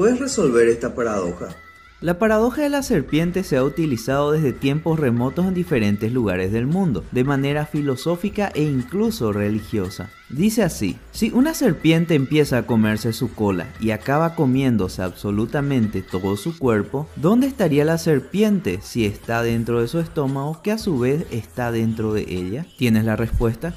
¿Puedes resolver esta paradoja? La paradoja de la serpiente se ha utilizado desde tiempos remotos en diferentes lugares del mundo, de manera filosófica e incluso religiosa. Dice así, si una serpiente empieza a comerse su cola y acaba comiéndose absolutamente todo su cuerpo, ¿dónde estaría la serpiente si está dentro de su estómago que a su vez está dentro de ella? ¿Tienes la respuesta?